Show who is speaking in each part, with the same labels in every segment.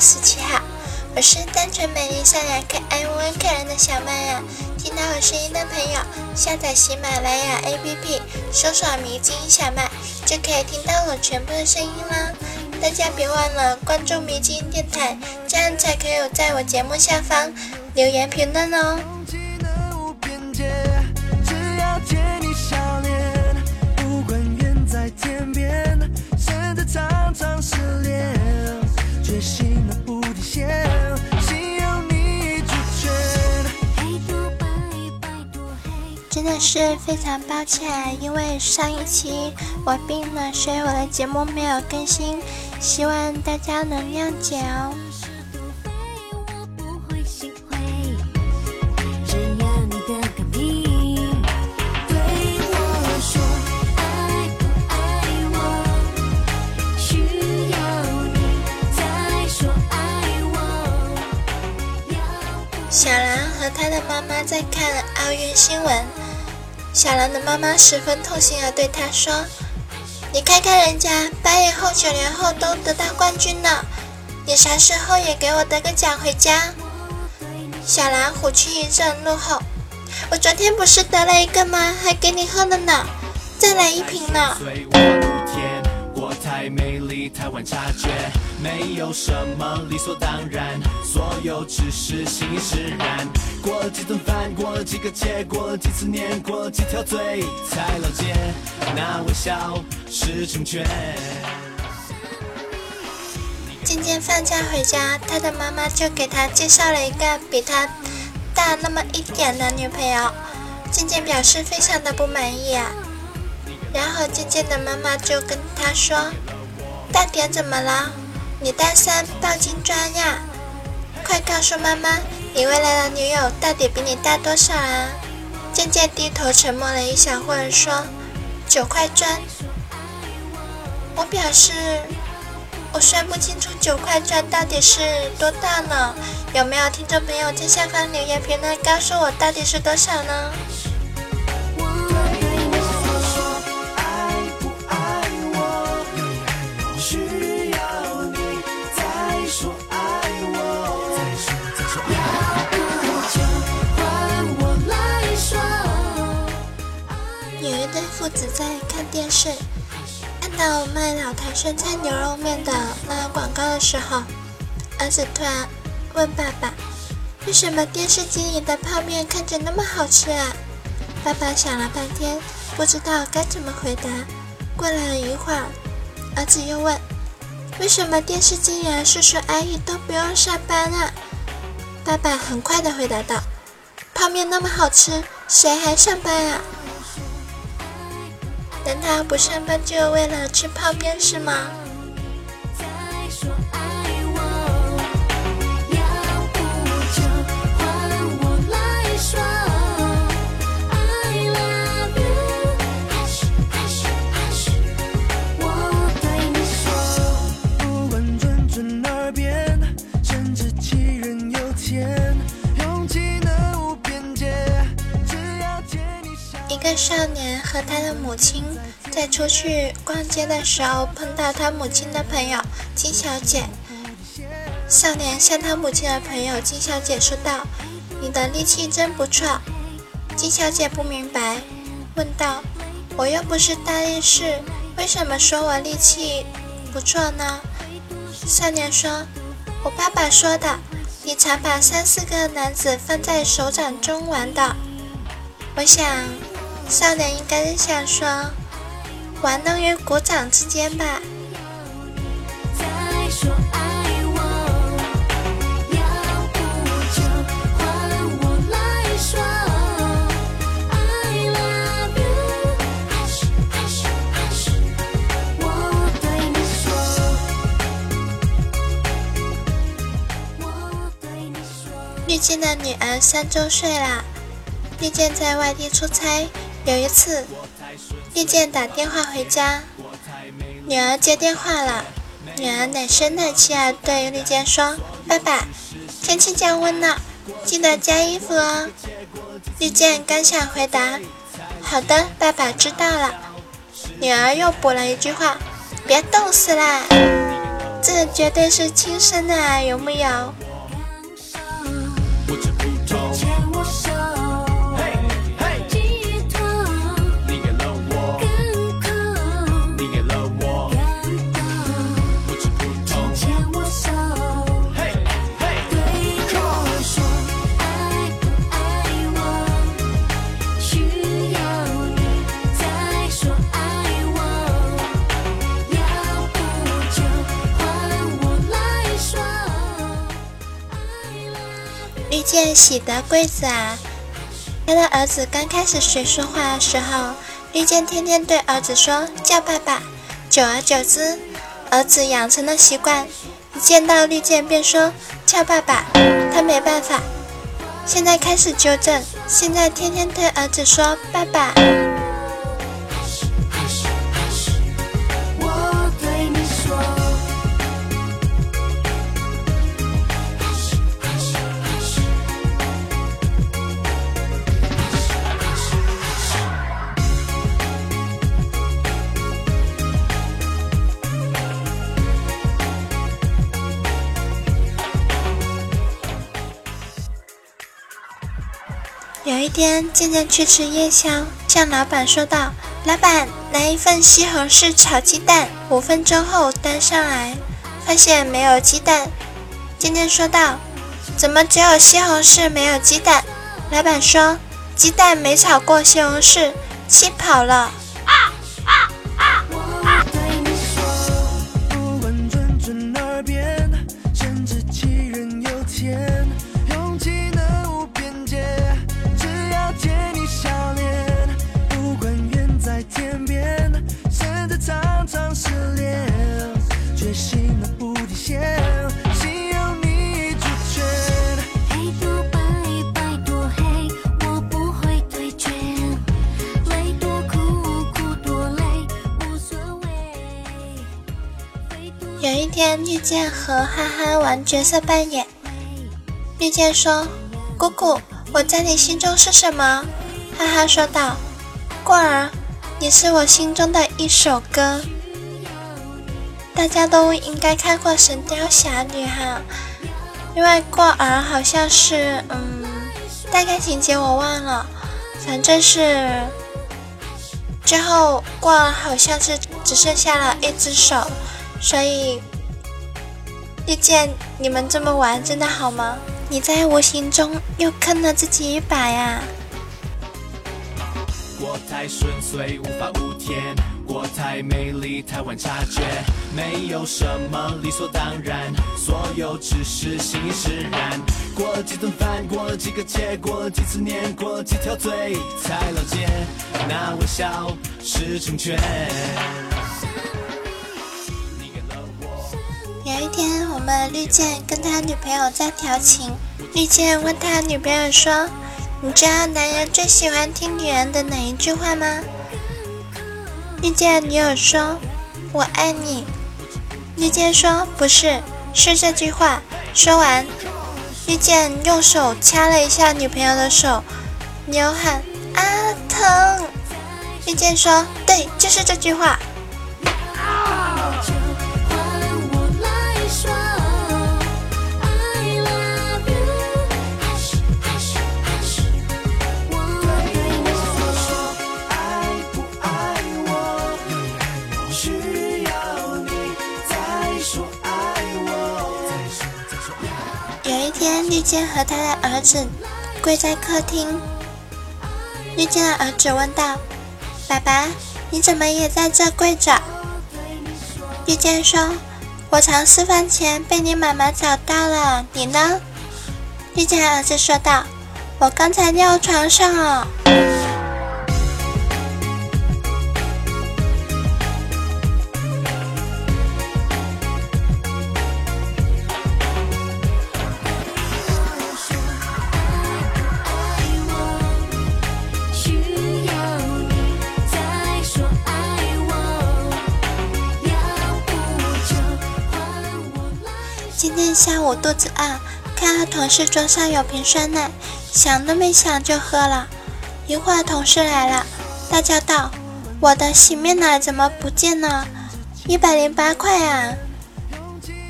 Speaker 1: 十七号，我是单纯美丽善良可爱温温可人的小麦呀。听到我声音的朋友，下载喜马拉雅 APP，搜索“迷津小麦”，就可以听到我全部的声音啦。大家别忘了关注迷津电台，这样才可以在我节目下方留言评论哦。真的是非常抱歉，因为上一期我病了，所以我的节目没有更新，希望大家能谅解哦。和他的妈妈在看奥运新闻。小兰的妈妈十分痛心地对他说：“你看看人家八年后、九年后都得到冠军了，你啥时候也给我得个奖回家？”小兰虎躯一震，怒吼：“我昨天不是得了一个吗？还给你喝了呢，再来一瓶呢！”太美丽，太晚察觉，没有什么理所当然，所有只是心意释然。过了几顿饭，过了几个节，过了几次年，过了几条嘴，才了解那微笑是成全。渐渐放假回家，他的妈妈就给他介绍了一个比他大那么一点的女朋友。渐渐表示非常的不满意啊，然后渐渐的妈妈就跟他说。大点怎么了？你大三报金砖呀？快告诉妈妈，你未来的女友到底比你大多少啊？渐渐低头沉默了一小会儿，说：“九块砖。”我表示，我算不清楚九块砖到底是多大呢？有没有听众朋友在下方留言评论告诉我到底是多少呢？有一对父子在看电视，看到卖老坛酸菜牛肉面的那广告的时候，儿子突然问爸爸：“为什么电视机里的泡面看着那么好吃啊？”爸爸想了半天，不知道该怎么回答。过了一会儿，儿子又问：“为什么电视机里的叔叔阿姨都不用上班啊？”爸爸很快的回答道：“泡面那么好吃，谁还上班啊？”难道不上班就为了吃泡面是吗？一个少年和他的母亲在出去逛街的时候碰到他母亲的朋友金小姐。少年向他母亲的朋友金小姐说道：“你的力气真不错。”金小姐不明白，问道：“我又不是大力士，为什么说我力气不错呢？”少年说：“我爸爸说的，你常把三四个男子放在手掌中玩的。”我想。少年应该是想说，玩弄于股掌之间吧。绿箭的女儿三周岁了，绿箭在外地出差。有一次，丽健打电话回家，女儿接电话了。女儿奶声奶气地对丽健说：“爸爸，天气降温了，记得加衣服哦。”丽健刚想回答：“好的，爸爸知道了。”女儿又补了一句话：“别冻死啦！”这绝对是亲生的啊，有木有？喜得贵子啊！他的儿子刚开始学说话的时候，绿箭天天对儿子说叫爸爸，久而久之，儿子养成了习惯，一见到绿箭便说叫爸爸，他没办法，现在开始纠正，现在天天对儿子说爸爸。有一天，渐渐去吃夜宵，向老板说道：“老板，来一份西红柿炒鸡蛋。”五分钟后端上来，发现没有鸡蛋。渐渐说道：“怎么只有西红柿没有鸡蛋？”老板说：“鸡蛋没炒过西红柿，气跑了。”有和哈哈玩角色扮演。绿箭说：“姑姑，我在你心中是什么？”哈哈说道：“过儿，你是我心中的一首歌。”大家都应该看过《神雕侠侣》哈，因为过儿好像是，嗯，大概情节我忘了，反正是最后过儿好像是只剩下了一只手。所以，遇见你们这么玩，真的好吗？你在无形中又坑了自己一把呀！过太顺遂，无法无天；过太美丽，太晚察觉。没有什么理所当然，所有只是心已释然。过了几顿饭，过了几个节，过了几次年，过了几条罪，才了解，那微笑是成全。有一天，我们绿箭跟他女朋友在调情。绿箭问他女朋友说：“你知道男人最喜欢听女人的哪一句话吗？”绿箭女友说：“我爱你。”绿箭说：“不是，是这句话。”说完，绿箭用手掐了一下女朋友的手，女友喊：“啊，疼！”绿箭说：“对，就是这句话。”绿间和他的儿子跪在客厅。绿间的儿子问道：“爸爸，你怎么也在这跪着？”绿间说：“我藏私房钱被你妈妈找到了，你呢？”绿间儿子说道：“我刚才尿床上了。”肚子饿，看到同事桌上有瓶酸奶，想都没想就喝了。一会儿同事来了，大叫道：“我的洗面奶怎么不见了？一百零八块啊！”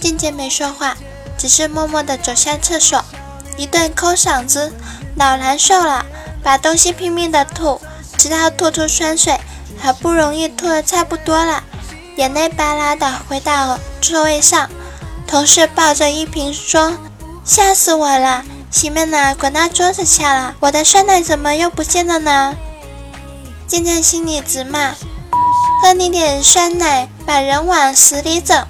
Speaker 1: 渐渐没说话，只是默默地走向厕所，一顿抠嗓子，老难受了，把东西拼命地吐，直到吐出酸水，好不容易吐得差不多了，眼泪巴拉的回到座位上。同事抱着一瓶说：“吓死我了，洗面奶滚到桌子下了，我的酸奶怎么又不见了呢？”渐渐心里直骂：“喝你点酸奶，把人往死里整。”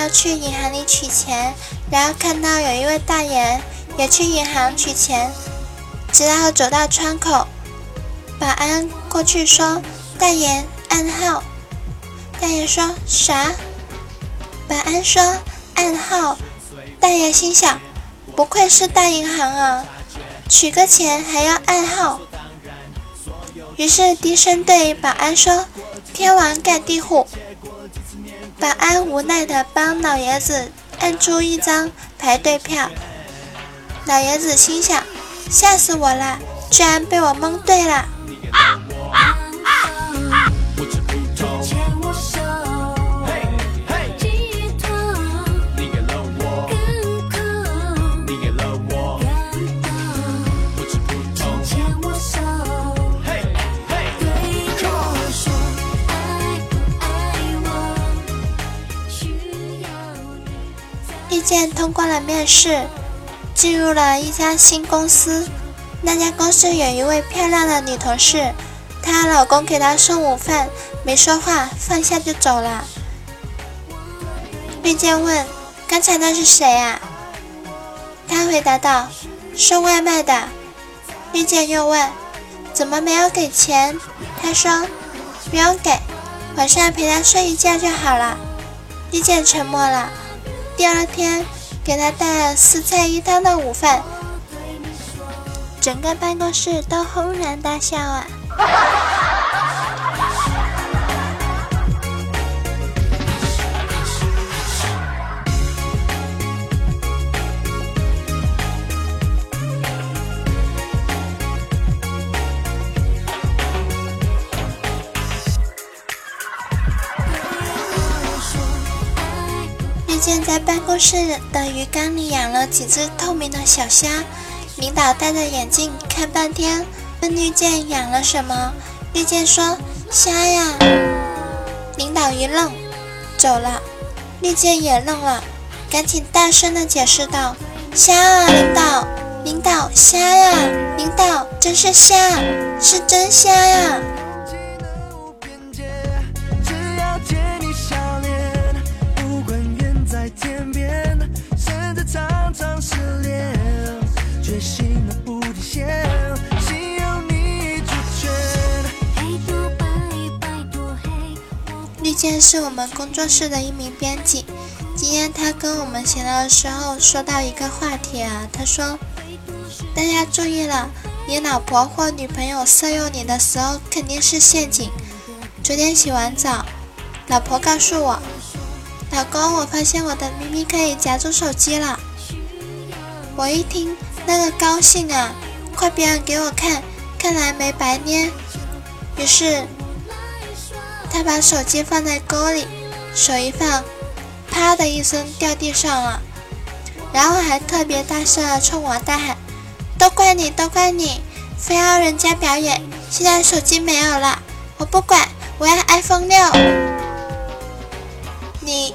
Speaker 1: 要去银行里取钱，然后看到有一位大爷也去银行取钱，直到走到窗口，保安过去说：“大爷，暗号。”大爷说啥？保安说：“暗号。”大爷心想：“不愧是大银行啊，取个钱还要暗号。”于是低声对保安说：“天王盖地虎。”保安无奈地帮老爷子按出一张排队票，老爷子心想：吓死我了，居然被我蒙对了。健通过了面试，进入了一家新公司。那家公司有一位漂亮的女同事，她老公给她送午饭，没说话，放下就走了。丽健问：“刚才那是谁啊？”他回答道：“送外卖的。”丽健又问：“怎么没有给钱？”他说：“不用给，晚上陪他睡一觉就好了。”丽健沉默了。第二天，给他带了四菜一汤的午饭，整个办公室都轰然大笑啊！在办公室的鱼缸里养了几只透明的小虾，领导戴着眼镜看半天，问绿箭养了什么？绿箭说虾呀。领导一愣，走了。绿箭也愣了，赶紧大声的解释道：虾啊，领导，领导虾呀，领导真是虾，是真虾呀。绿箭是我们工作室的一名编辑，今天他跟我们闲聊的时候说到一个话题啊，他说：“大家注意了，你老婆或女朋友色诱你的时候肯定是陷阱。”昨天洗完澡，老婆告诉我：“老公，我发现我的咪咪可以夹住手机了。”我一听，那个高兴啊！快别人给我看，看来没白捏。于是，他把手机放在沟里，手一放，啪的一声掉地上了，然后还特别大声的冲我大喊：“都怪你，都怪你，非要人家表演，现在手机没有了，我不管，我要 iPhone 六。”你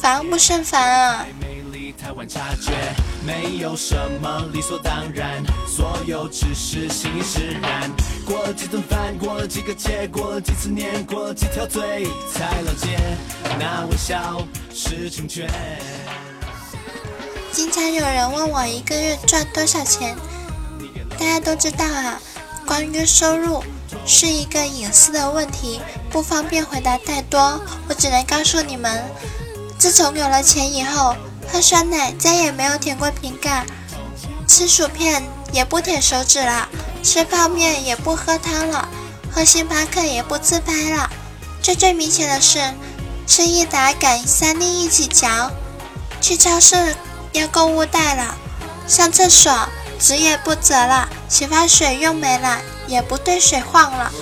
Speaker 1: 防不胜防啊！没有什么理所当然，所有只是心已释然。过了几顿饭，过了几个节，过了几次年，过了几条嘴，才了解那微笑是成全。经常有人问我一个月赚多少钱，大家都知道啊，关于收入是一个隐私的问题，不方便回答太多。我只能告诉你们，自从有了钱以后。喝酸奶再也没有舔过瓶盖，吃薯片也不舔手指了，吃泡面也不喝汤了，喝星巴克也不自拍了。最最明显的是，吃益达敢三粒一起嚼。去超市要购物袋了，上厕所纸也不折了，洗发水用没了也不兑水晃了。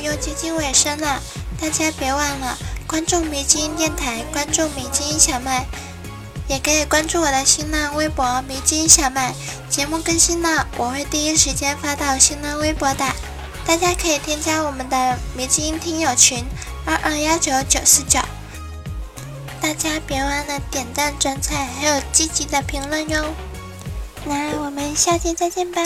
Speaker 1: 又接近尾声了，大家别忘了关注迷之音电台，关注迷之音小麦，也可以关注我的新浪微博迷之音小麦。节目更新了，我会第一时间发到新浪微博的，大家可以添加我们的迷之音听友群二二幺九九四九。大家别忘了点赞、转载，还有积极的评论哟。那我们下期再见吧。